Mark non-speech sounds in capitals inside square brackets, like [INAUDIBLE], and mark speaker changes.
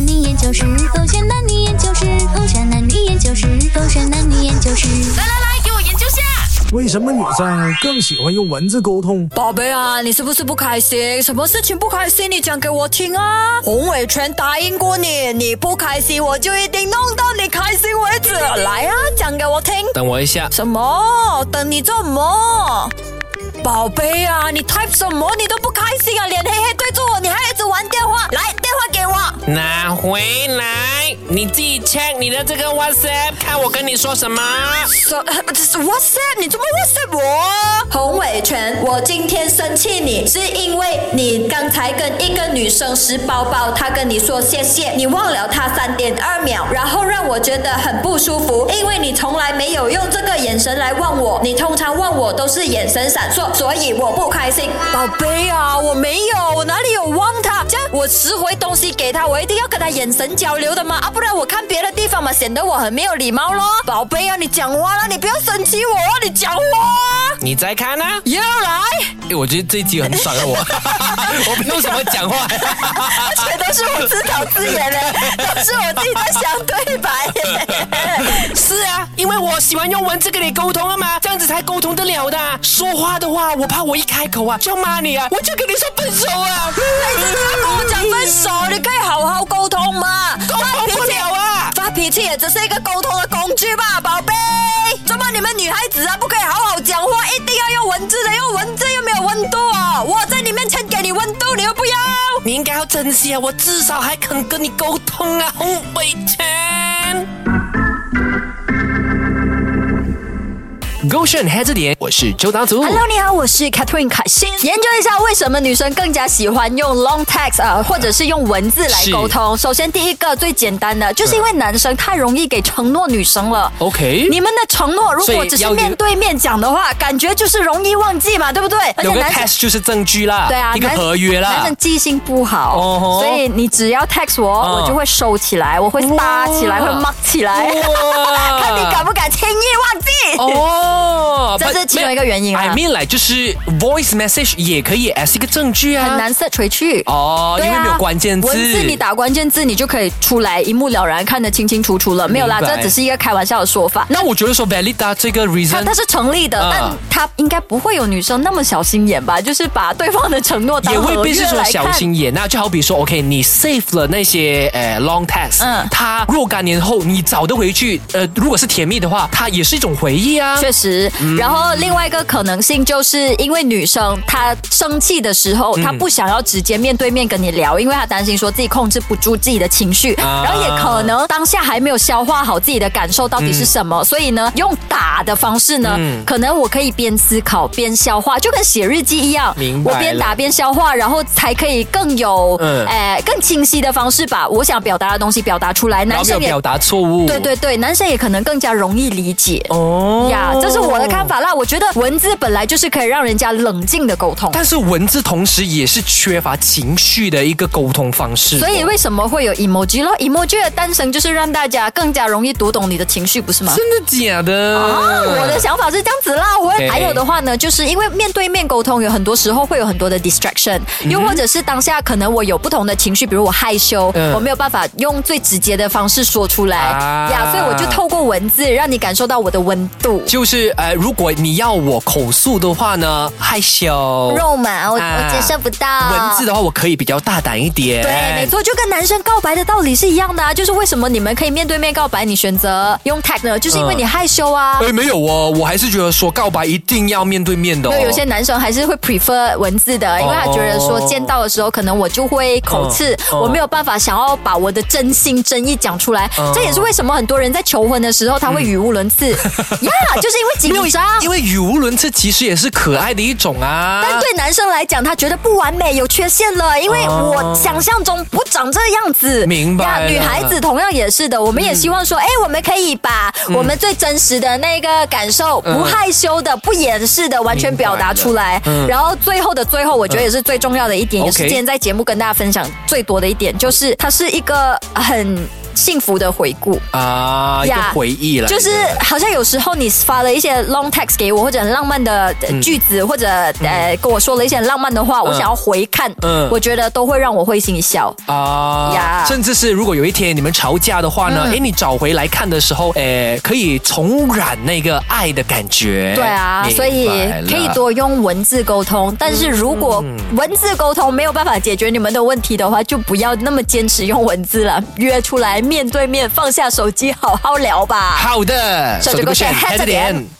Speaker 1: 男女研究室，狗选男女研究室，狗选男女研究室，狗选男女研究室。
Speaker 2: 来来来，给我研究下。
Speaker 3: 为什么女生更喜欢用文字沟通？
Speaker 4: 宝贝啊，你是不是不开心？什么事情不开心？你讲给我听啊！洪伟全答应过你，你不开心我就一定弄到你开心为止。来啊，讲给我听。
Speaker 5: 等我一下，
Speaker 4: 什么？等你做什么？宝贝啊，你 type 什么你都不开心啊，脸黑黑对着我，你还一直玩电话。来。
Speaker 5: 拿回来，你自己 check 你的这个 WhatsApp，看我跟你说什么。
Speaker 4: 说这是 WhatsApp，你怎么 WhatsApp 我？洪伟全，我今天生气你是因为你刚才跟一个女生拾包包，她跟你说谢谢，你忘了她三点二秒，然后让我觉得很不舒服，因从来没有用这个眼神来望我，你通常望我都是眼神闪烁，所以我不开心。宝贝啊，我没有，我哪里有望他？这样我拾回东西给他，我一定要跟他眼神交流的嘛，啊，不然我看别的地方嘛，显得我很没有礼貌咯。宝贝啊，你讲话了，你不要生气我啊，你讲话啊。
Speaker 5: 你再看呢、啊？
Speaker 4: 又来，
Speaker 5: 哎，我觉得这一集很爽啊，我 [LAUGHS] 我没有什么讲话。
Speaker 4: 而且都是我自导自演的，都是我自己在想对白耶。[LAUGHS]
Speaker 5: 是啊，我喜欢用文字跟你沟通啊嘛，这样子才沟通得了的。说话的话，我怕我一开口啊就骂你啊，我就跟你说分手啊。
Speaker 4: 你真的要跟我讲分手？你可以好好沟通嘛。
Speaker 5: 沟通不了啊。
Speaker 4: 发脾气也只是一个沟通的工具吧，宝贝。怎么你们女孩子啊，不可以好好讲话，一定要用文字的？用文字又没有温度哦。我在你面前给你温度，你又不要。
Speaker 5: 你应该要珍惜啊，我至少还肯跟你沟通啊，洪伟全。勾选黑字典，我是周达祖。
Speaker 4: Hello，你好，我是 Catherine 凯欣。研究一下为什么女生更加喜欢用 long text 啊、或者是用文字来沟通。首先，第一个最简单的，就是因为男生太容易给承诺女生了。
Speaker 5: OK，
Speaker 4: 你们的承诺如果只是面对面讲的话，感觉就是容易忘记嘛，对不对？而
Speaker 5: 有个
Speaker 4: 男生
Speaker 5: text 就是证据啦，
Speaker 4: 对啊，
Speaker 5: 一个合约啦
Speaker 4: 男生。记性不好所以你只要 text 我，
Speaker 5: 嗯
Speaker 4: 我就会收起来，我会搭起来，会 mark 起来，[LAUGHS] 看你敢不敢轻易这是其中一个原因啊
Speaker 5: I mean 来就是 voice message 也可以 as 一个证据啊。
Speaker 4: 很难 search 回去
Speaker 5: 哦，因为没有关键字。
Speaker 4: 文字你打关键字，你就可以出来一目了然，看得清清楚楚了。没有啦，这只是一个开玩笑的说法。
Speaker 5: 那我觉得说 valid 这个 reason
Speaker 4: 它是成立的，
Speaker 5: 嗯
Speaker 4: 但它应该不会有女生那么小心眼吧？就是把对方的承诺当
Speaker 5: 也未必是说小。心眼，那就好比说，OK，你 save 了那些呃 long text，
Speaker 4: 嗯
Speaker 5: 它若干年后你找得回去，呃，如果是甜蜜的话，它也是一种回忆啊。
Speaker 4: 确实，
Speaker 5: 嗯
Speaker 4: 然后另外一个可能性就是因为女生她生气的时候，
Speaker 5: 嗯
Speaker 4: 她不想要直接面对面跟你聊，因为她担心说自己控制不住自己的情绪，
Speaker 5: 啊
Speaker 4: 然后也可能当下还没有消化好自己的感受到底是什么，所以呢，用打的方式呢，
Speaker 5: 嗯
Speaker 4: 可能我可以边思考边消化，就跟写日记一样，我边打边消化，然后才可以更有
Speaker 5: 嗯
Speaker 4: 呃更清晰的方式把我想表达的东西表达出来。男生也
Speaker 5: 表达错误。
Speaker 4: 对对对，男生也可能更加容易理解。
Speaker 5: 哦
Speaker 4: 呀，这是我的看。法啦。我觉得文字本来就是可以让人家冷静的沟通，
Speaker 5: 但是文字同时也是缺乏情绪的一个沟通方式。
Speaker 4: 所以为什么会有 emoji 咯？emoji 的诞生就是让大家更加容易读懂你的情绪，不是吗？
Speaker 5: 真的假的？
Speaker 4: 啊，我的想法是这样子啦。我还有的话呢，就是因为面对面沟通，有很多时候会有很多的 distraction，又或者是当下可能我有不同的情绪，比如我害羞，
Speaker 5: 嗯
Speaker 4: 我没有办法用最直接的方式说出来
Speaker 5: 啊
Speaker 4: 呀，所以我就透过文字让你感受到我的温度。
Speaker 5: 就是呃，如果你要我口述的话呢，害羞。
Speaker 4: 肉麻，我、
Speaker 5: 啊
Speaker 4: 我接受不到。
Speaker 5: 文字的话，我可以比较大胆一点。
Speaker 4: 对，没。错，就跟男生告白的道理是一样的啊。就是为什么你们可以面对面告白，你选择用 tag 呢？就是因为你害羞啊。
Speaker 5: 哎，没有哦，我还是觉得说告白一定要面对面的、哦。
Speaker 4: 因为有些男生还是会 prefer 文字的，因为他觉得说见到的时候，可能我就会口刺，
Speaker 5: 哦
Speaker 4: 我没有办法想要把我的真心真意讲出来。
Speaker 5: 哦
Speaker 4: 这也是为什么很多人在求婚的时候他会语无伦次 [LAUGHS] 呀，就是因为紧张。
Speaker 5: 因为语无伦次其实也是可爱的一种啊。
Speaker 4: 但对男生来讲，他觉得不完美、有缺陷了，因为我想象中不长这样子。
Speaker 5: 哦明白
Speaker 4: 女孩子同样也是的，我们也希望说，哎、我们可以把我们最真实的那个感受，
Speaker 5: 嗯
Speaker 4: 不害羞的、不掩饰的，完全表达出来。
Speaker 5: 嗯
Speaker 4: 然后最后的最后，我觉得也是最重要的一点，
Speaker 5: 嗯
Speaker 4: 也是今天在节目跟大家分享最多的一点，就是它是一个很。幸福的回顾。
Speaker 5: 啊，一个
Speaker 4: 呀
Speaker 5: 回忆了，
Speaker 4: 就是好像有时候你发了一些 long text 给我，或者很浪漫的呃句子，或者呃跟我说了一些很浪漫的话，我想要回看，
Speaker 5: 嗯。
Speaker 4: 我觉得都会让我会心一笑。
Speaker 5: 啊
Speaker 4: 呀。
Speaker 5: 甚至是如果有一天你们吵架的话呢，
Speaker 4: 嗯。
Speaker 5: 哎、你找回来看的时候，哎，可以重燃那个爱的感觉。
Speaker 4: 对啊，所以可以多用文字沟通，但是如果文字沟通没有办法解决你们的问题的话，就不要那么坚持用文字了，约出来面对面，放下手机，好好聊吧。
Speaker 5: 好的，
Speaker 4: 手机勾选 head
Speaker 5: 点
Speaker 4: 点。